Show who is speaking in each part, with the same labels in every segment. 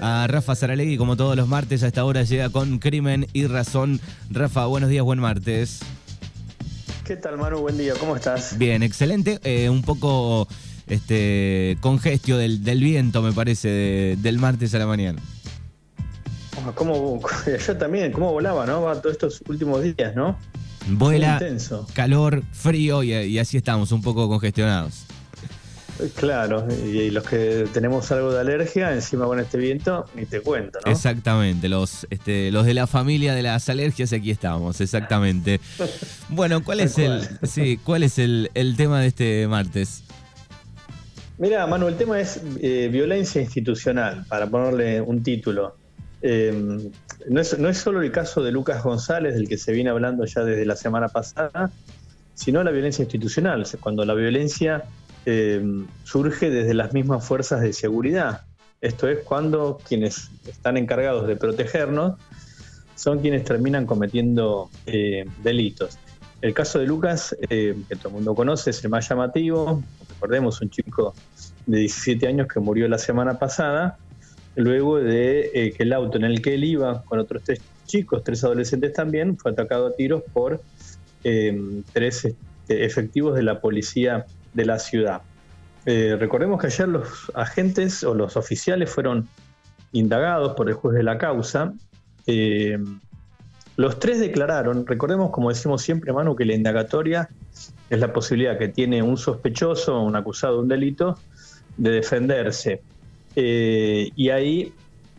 Speaker 1: a Rafa Saralegui, como todos los martes a esta hora llega con Crimen y Razón. Rafa, buenos días, buen martes.
Speaker 2: ¿Qué tal, Manu? Buen día, ¿cómo estás?
Speaker 1: Bien, excelente. Eh, un poco este congestio del, del viento, me parece, del martes a la mañana.
Speaker 2: ¿Cómo, yo también, cómo volaba, ¿no? Va todos estos últimos días, ¿no?
Speaker 1: Vuela, calor, frío y, así estamos, un poco congestionados.
Speaker 2: Claro, y, los que tenemos algo de alergia, encima con este viento, ni te cuento, ¿no?
Speaker 1: Exactamente, los, este, los de la familia de las alergias, aquí estamos, exactamente. bueno, ¿cuál es el, sí, cuál es el, tema de este martes?
Speaker 2: Mira, Manu, el tema es eh, violencia institucional, para ponerle un título. Eh, no, es, no es solo el caso de Lucas González, del que se viene hablando ya desde la semana pasada, sino la violencia institucional, cuando la violencia eh, surge desde las mismas fuerzas de seguridad. Esto es cuando quienes están encargados de protegernos son quienes terminan cometiendo eh, delitos. El caso de Lucas, que todo el mundo conoce, es el más llamativo. Recordemos, un chico de 17 años que murió la semana pasada luego de eh, que el auto en el que él iba con otros tres chicos, tres adolescentes también, fue atacado a tiros por eh, tres este, efectivos de la policía de la ciudad. Eh, recordemos que ayer los agentes o los oficiales fueron indagados por el juez de la causa. los tres declararon, recordemos como decimos siempre, Manu, que la indagatoria es la posibilidad que tiene un sospechoso, un acusado de un delito, de defenderse eh, y ahí,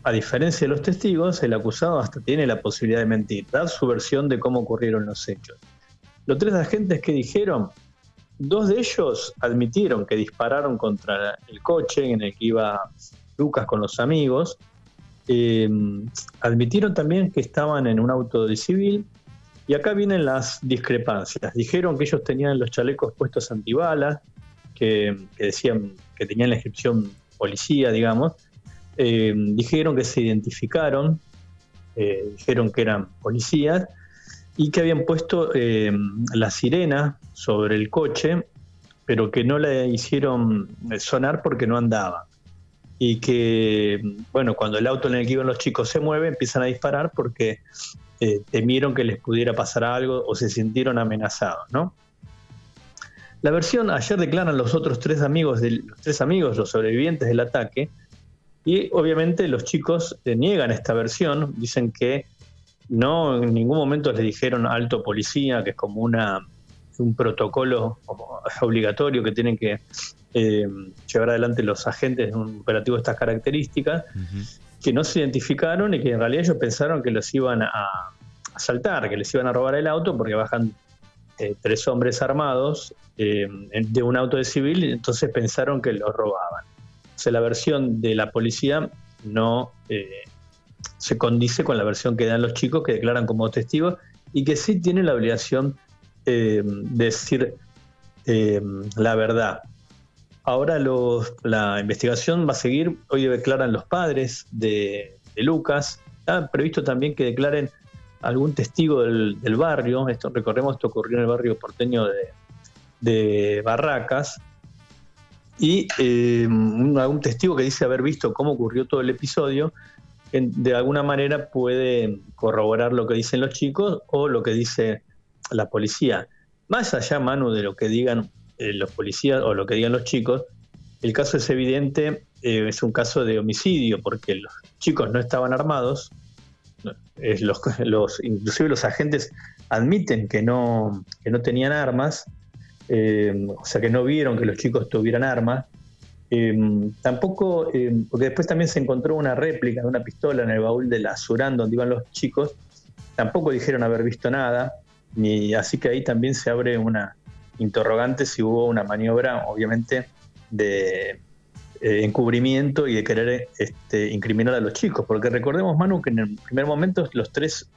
Speaker 2: a diferencia de los testigos, el acusado hasta tiene la posibilidad de mentir, dar su versión de cómo ocurrieron los hechos. Los tres agentes que dijeron, dos de ellos admitieron que dispararon contra el coche en el que iba Lucas con los amigos. Eh, admitieron también que estaban en un auto de civil. Y acá vienen las discrepancias. Dijeron que ellos tenían los chalecos puestos antibalas, que, que decían que tenían la inscripción policía, digamos, eh, dijeron que se identificaron, eh, dijeron que eran policías y que habían puesto eh, la sirena sobre el coche, pero que no la hicieron sonar porque no andaba. Y que, bueno, cuando el auto en el que iban los chicos se mueve, empiezan a disparar porque temieron que les pudiera pasar algo o se sintieron amenazados, ¿no? La versión, ayer declaran los otros tres amigos, los tres amigos, los sobrevivientes del ataque, y obviamente los chicos eh, niegan esta versión, dicen que no en ningún momento les dijeron alto policía, que es como una, un protocolo obligatorio que tienen que eh, llevar adelante los agentes de un operativo de estas características, que no se identificaron y que en realidad ellos pensaron que los iban a asaltar, que les iban a robar el auto porque bajan eh, tres hombres armados eh, de un auto de civil, entonces pensaron que los robaban. O sea, la versión de la policía no se condice con la versión que dan los chicos que declaran como testigos y que sí tienen la obligación de decir la verdad. Ahora la investigación va a seguir, hoy declaran los padres de, Lucas, está previsto también que declaren algún testigo del, barrio, esto recordemos, esto ocurrió en el barrio porteño de, Barracas, y eh, algún testigo que dice haber visto cómo ocurrió todo el episodio, de alguna manera puede corroborar lo que dicen los chicos o lo que dice la policía. Más allá, Manu, de lo que digan eh, los policías o lo que digan los chicos, el caso es evidente, eh, es un caso de homicidio, porque los chicos no estaban armados, los, los, inclusive los agentes admiten que no, que no tenían armas, eh, o sea que no vieron que los chicos tuvieran armas. Eh, tampoco, eh, porque después también se encontró una réplica de una pistola en el baúl de la Surán donde iban los chicos, tampoco dijeron haber visto nada, y así que ahí también se abre una interrogante si hubo una maniobra, obviamente, de, eh, encubrimiento y de querer este, incriminar a los chicos. Porque recordemos, Manu, que en el primer momento los tres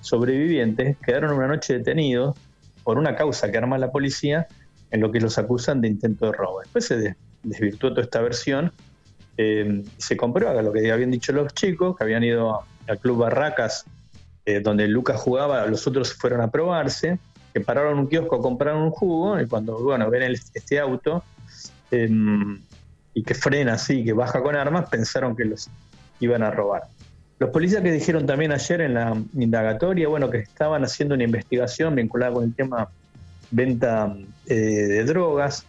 Speaker 2: sobrevivientes quedaron una noche detenidos por una causa que arma la policía en lo que los acusan de intento de robo. Después se desvirtuó toda esta versión eh, se comprueba lo que habían dicho los chicos, que habían ido al Club Barracas, eh, donde Lucas jugaba, los otros fueron a probarse, que pararon un kiosco a comprar un jugo y cuando bueno, ven este auto, em, y que frena así, que baja con armas, pensaron que los, iban a robar. Los policías que dijeron también ayer en la indagatoria, bueno, que estaban haciendo una investigación vinculada con el tema venta eh, de drogas,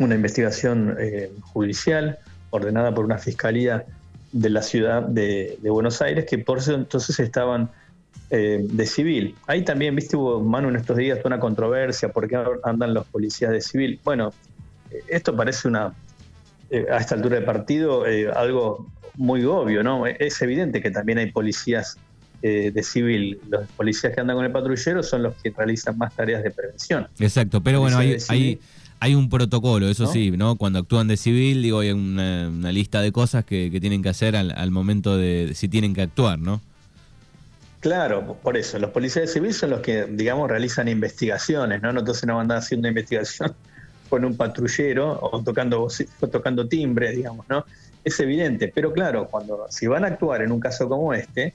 Speaker 2: una investigación eh, judicial ordenada por una fiscalía de la ciudad de, Buenos Aires, que por eso entonces estaban eh, de civil. Ahí también, viste, hubo, Manu, en estos días una controversia, ¿por qué andan los policías de civil? Bueno, esto parece una, a esta altura de partido, algo muy obvio, ¿no? Es evidente que también hay policías eh, de civil. Los policías que andan con el patrullero son los que realizan más tareas de prevención.
Speaker 1: Exacto, pero bueno, hay, hay, un protocolo, eso sí, ¿no? Cuando actúan de civil, digo, hay una, lista de cosas que, tienen que hacer al, momento de si tienen que actuar, ¿no?
Speaker 2: Claro, por eso, los policías de civil son los que, digamos, realizan investigaciones, ¿no? Entonces no andan haciendo investigación con un patrullero o tocando, o tocando timbre, digamos, ¿no? es evidente, pero claro, cuando si van a actuar en un caso como este,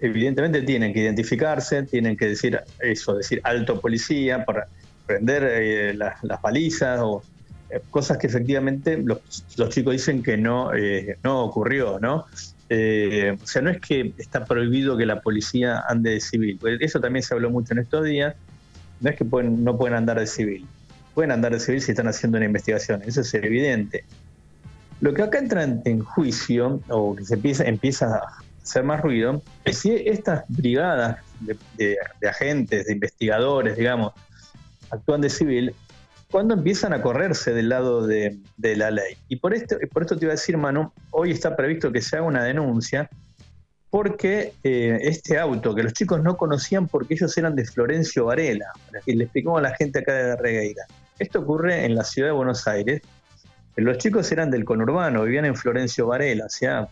Speaker 2: evidentemente tienen que identificarse, tienen que decir eso, decir alto policía para prender eh, las balizas o eh, cosas que efectivamente los, chicos dicen que no, eh, no ocurrió, ¿no? o sea, no es que está prohibido que la policía ande de civil, pues eso también se habló mucho en estos días, no es que pueden, no pueden andar de civil, pueden andar de civil si están haciendo una investigación, eso es evidente. Lo que acá entra en, juicio, o que se empieza, empieza a hacer más ruido, es si estas brigadas de, agentes, de investigadores, digamos, actúan de civil, cuando empiezan a correrse del lado de, la ley. Y por esto, por esto te iba a decir, Manu, hoy está previsto que se haga una denuncia porque eh, este auto, que los chicos no conocían porque ellos eran de Florencio Varela, que le explicamos a la gente acá de Regueira. Esto ocurre en la ciudad de Buenos Aires, los chicos eran del conurbano, vivían en Florencio Varela, o sea,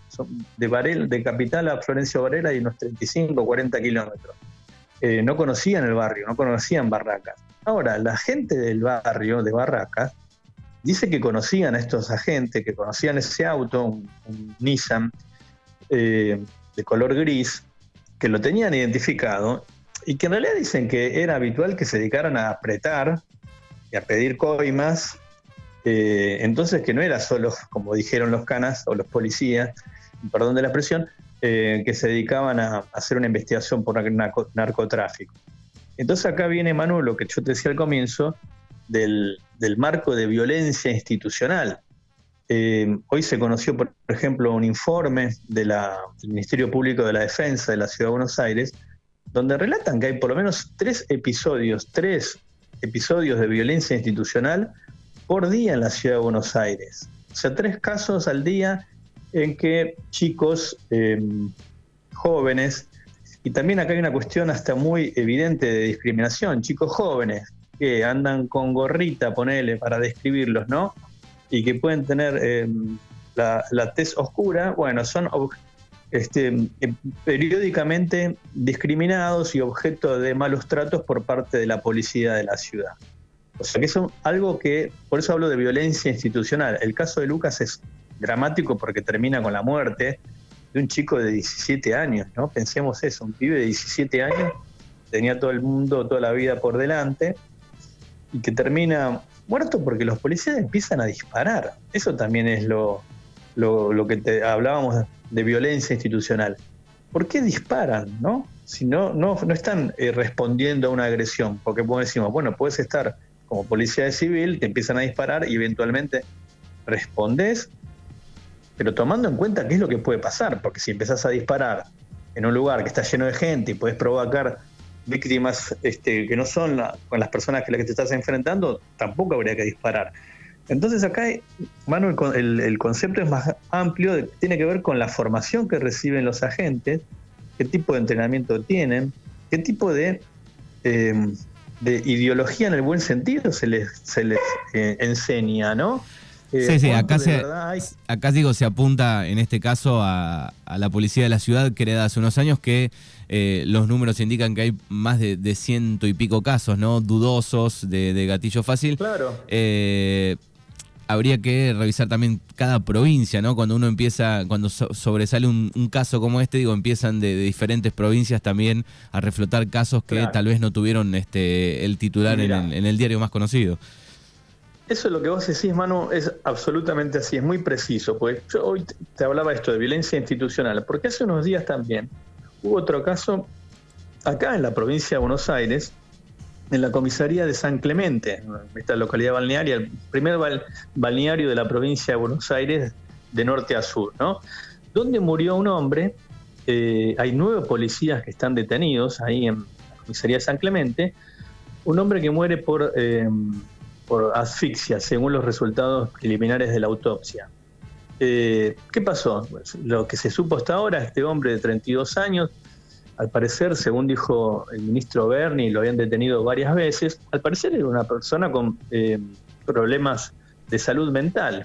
Speaker 2: de, Varela, de capital a Florencio Varela hay unos 35 o 40 kilómetros. Eh, no conocían el barrio, no conocían Barracas. Ahora, la gente del barrio de Barracas dice que conocían a estos agentes, que conocían ese auto, un, Nissan eh, de color gris, que lo tenían identificado y que en realidad dicen que era habitual que se dedicaran a apretar y a pedir coimas eh, entonces, que no era solo, como dijeron los canas o los policías, perdón de la expresión, eh, que se dedicaban a, hacer una investigación por narcotráfico. Entonces acá viene, Manu, lo que yo te decía al comienzo, del, marco de violencia institucional. Eh, hoy se conoció, por ejemplo, un informe del Ministerio Público de la Defensa de la Ciudad de Buenos Aires, donde relatan que hay por lo menos tres episodios, tres episodios de violencia institucional por día en la ciudad de Buenos Aires. O sea, tres casos al día en que chicos em, jóvenes, y también acá hay una cuestión hasta muy evidente de discriminación, chicos jóvenes que andan con gorrita, ponele, para describirlos, ¿no? Y que pueden tener em, la, la tez oscura, bueno, son este, em, periódicamente discriminados y objeto de malos tratos por parte de la policía de la ciudad. O sea que es algo que, por eso hablo de violencia institucional. El caso de Lucas es dramático porque termina con la muerte de un chico de 17 años, ¿no? Pensemos eso, un pibe de 17 años, tenía todo el mundo, toda la vida por delante, y que termina muerto porque los policías empiezan a disparar. Eso también es lo, lo, que te, hablábamos de violencia institucional. ¿Por qué disparan, no? Si no, no, no están eh, respondiendo a una agresión, porque como decimos, bueno, puedes estar como policía de civil, te empiezan a disparar y eventualmente respondes, pero tomando en cuenta qué es lo que puede pasar, porque si empezás a disparar en un lugar que está lleno de gente y puedes provocar víctimas este, que no son con las personas que las que te estás enfrentando, tampoco habría que disparar. Entonces acá, Manu, el, concepto es más amplio, tiene que ver con la formación que reciben los agentes, qué tipo de entrenamiento tienen, qué tipo de de ideología en el buen sentido se les, se les eh, enseña, ¿no?
Speaker 1: Eh, sí, sí, acá, se, acá digo, se apunta en este caso a, la policía de la ciudad, creada hace unos años, que eh, los números indican que hay más de, ciento y pico casos, ¿no? Dudosos de, gatillo fácil.
Speaker 2: Claro
Speaker 1: habría que revisar también cada provincia, ¿no? Cuando uno empieza, cuando sobresale un, caso como este, digo, empiezan de, diferentes provincias también a reflotar casos que tal vez no tuvieron este el titular en el, diario más conocido.
Speaker 2: Eso es lo que vos decís, Manu, es absolutamente así, es muy preciso. Pues yo hoy te hablaba esto de violencia institucional, porque hace unos días también hubo otro caso acá en la provincia de Buenos Aires, en la comisaría de San Clemente, esta localidad balnearia, el primer balneario de la provincia de Buenos Aires de norte a sur, ¿no? Donde murió un hombre, eh, hay nueve policías que están detenidos ahí en la comisaría de San Clemente, un hombre que muere por... Eh, por asfixia, según los resultados preliminares de la autopsia. Eh, ¿Qué pasó? Lo que se supo hasta ahora, este hombre de 32 años, al parecer, según dijo el ministro Berni, lo habían detenido varias veces, al parecer era una persona con eh, problemas de salud mental,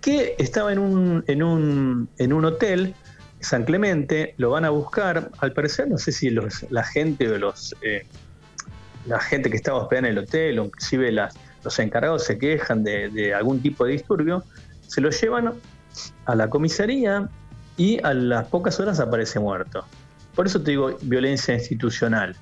Speaker 2: que estaba en un, en un, en un hotel, San Clemente, lo van a buscar, al parecer, no sé si los, la gente o los... Eh, la gente que estaba hospedada en el hotel, o inclusive las, los encargados se quejan de, algún tipo de disturbio, se lo llevan a la comisaría y a las pocas horas aparece muerto. Por eso te digo violencia institucional.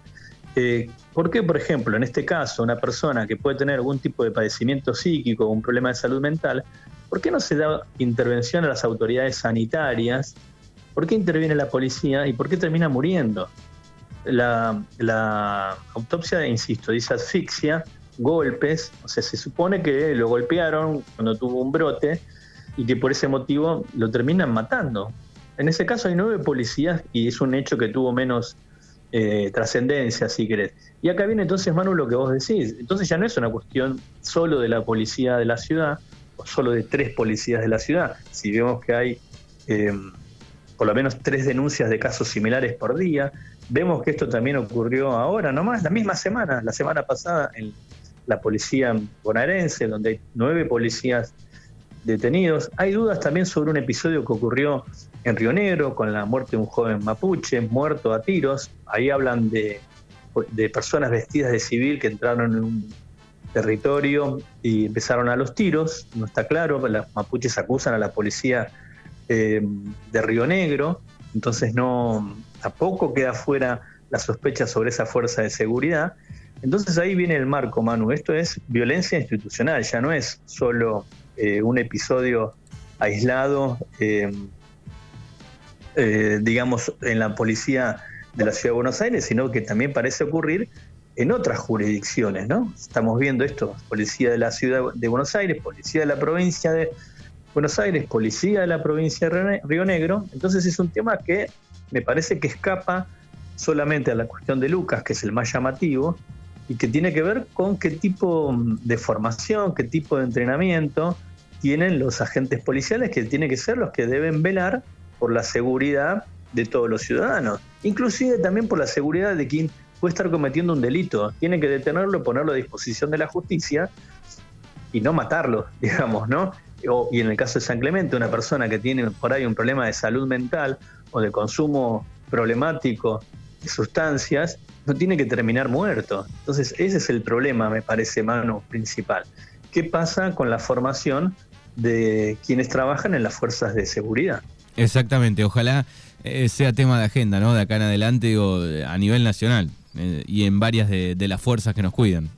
Speaker 2: Eh, ¿Por qué, por ejemplo, en este caso, una persona que puede tener algún tipo de padecimiento psíquico o un problema de salud mental, ¿por qué no se da intervención a las autoridades sanitarias? ¿Por qué interviene la policía y por qué termina muriendo? La, autopsia, insisto, dice asfixia, golpes, o sea, se supone que lo golpearon cuando tuvo un brote y que por ese motivo lo terminan matando. En ese caso hay nueve policías y es un hecho que tuvo menos eh, trascendencia, si querés. Y acá viene entonces, Manu, lo que vos decís. Entonces ya no es una cuestión solo de la policía de la ciudad, o solo de tres policías de la ciudad. Si vemos que hay eh, por lo menos tres denuncias de casos similares por día, Vemos que esto también ocurrió ahora, nomás, la misma semana, la semana pasada, en la policía bonaerense, donde hay nueve policías detenidos. Hay dudas también sobre un episodio que ocurrió en Río Negro con la muerte de un joven mapuche muerto a tiros. Ahí hablan de, personas vestidas de civil que entraron en un territorio y empezaron a los tiros. No está claro, los mapuches acusan a la policía eh, de Río Negro, entonces no, tampoco queda fuera la sospecha sobre esa fuerza de seguridad. Entonces ahí viene el marco, Manu. Esto es violencia institucional, ya no es solo eh, un episodio aislado, eh, eh, digamos, en la policía de la Ciudad de Buenos Aires, sino que también parece ocurrir en otras jurisdicciones, ¿no? Estamos viendo esto, policía de la Ciudad de Buenos Aires, policía de la provincia de Buenos Aires, policía de la provincia de Río Negro, entonces es un tema que me parece que escapa solamente a la cuestión de Lucas, que es el más llamativo, y que tiene que ver con qué tipo de formación, qué tipo de entrenamiento tienen los agentes policiales, que tienen que ser los que deben velar por la seguridad de todos los ciudadanos, inclusive también por la seguridad de quien puede estar cometiendo un delito. Tienen que detenerlo, ponerlo a disposición de la justicia y no matarlo, digamos, ¿no? Y en el caso de San Clemente, una persona que tiene por ahí un problema de salud mental o de consumo problemático de sustancias, no tiene que terminar muerto. Entonces, ese es el problema, me parece, mano principal. ¿Qué pasa con la formación de quienes trabajan en las fuerzas de seguridad?
Speaker 1: Exactamente, ojalá eh, sea tema de agenda, ¿no? De acá en adelante, o a nivel nacional eh, y en varias de, de las fuerzas que nos cuidan.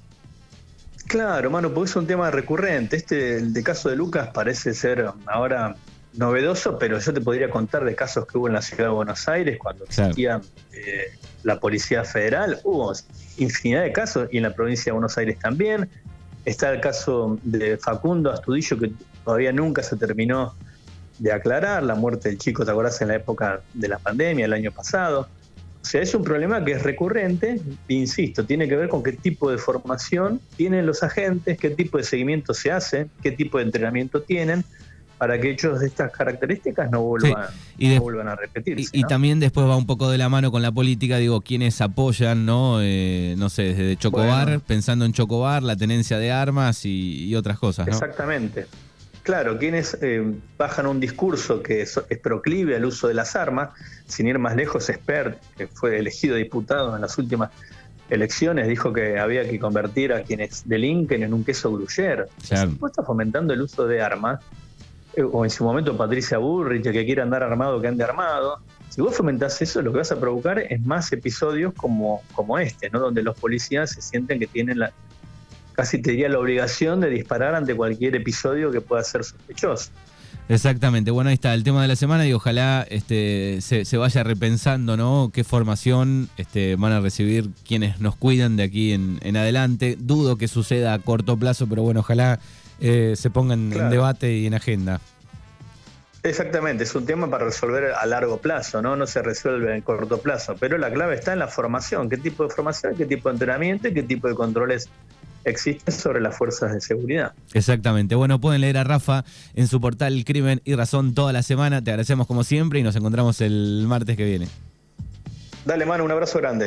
Speaker 2: Claro, mano, porque es un tema recurrente. Este, el de caso de Lucas parece ser ahora novedoso, pero yo te podría contar de casos que hubo en la ciudad de Buenos Aires cuando existía eh, la Policía Federal. Hubo infinidad de casos y en la provincia de Buenos Aires también. Está el caso de Facundo Astudillo que todavía nunca se terminó de aclarar, la muerte del chico, ¿te acordás? En la época de la pandemia, el año pasado. O sea, es un problema que es recurrente, insisto, tiene que ver con qué tipo de formación tienen los agentes, qué tipo de seguimiento se hace, qué tipo de entrenamiento tienen, para que hechos de estas características no vuelvan, vuelvan a repetirse.
Speaker 1: Y, también después va un poco de la mano con la política, digo, quienes apoyan, ¿no? Eh, no sé, desde Chocobar, pensando en Chocobar, la tenencia de armas y, otras cosas, ¿no?
Speaker 2: Exactamente. Claro, quienes eh, bajan un discurso que es, proclive al uso de las armas, sin ir más lejos, Spert, que fue elegido diputado en las últimas elecciones, dijo que había que convertir a quienes delinquen en un queso gruyere. Claro. Si está fomentando el uso de armas, eh, o en su momento Patricia Burrich, que quiere andar armado, que ande armado, si vos fomentás eso, lo que vas a provocar es más episodios como, como este, ¿no? donde los policías se sienten que tienen la, casi te diría la obligación de disparar ante cualquier episodio que pueda ser sospechoso.
Speaker 1: Exactamente, bueno, ahí está el tema de la semana y ojalá este, se, vaya repensando, ¿no? ¿Qué formación este, van a recibir quienes nos cuidan de aquí en, adelante? Dudo que suceda a corto plazo, pero bueno, ojalá eh, se pongan en debate y en agenda.
Speaker 2: Exactamente, es un tema para resolver a largo plazo, ¿no? No se resuelve en corto plazo, pero la clave está en la formación, qué tipo de formación, qué tipo de entrenamiento y qué tipo de controles existen sobre las fuerzas de seguridad.
Speaker 1: Exactamente. Bueno, pueden leer a Rafa en su portal Crimen y Razón toda la semana. Te agradecemos como siempre y nos encontramos el martes que viene.
Speaker 2: Dale, mano, un abrazo grande.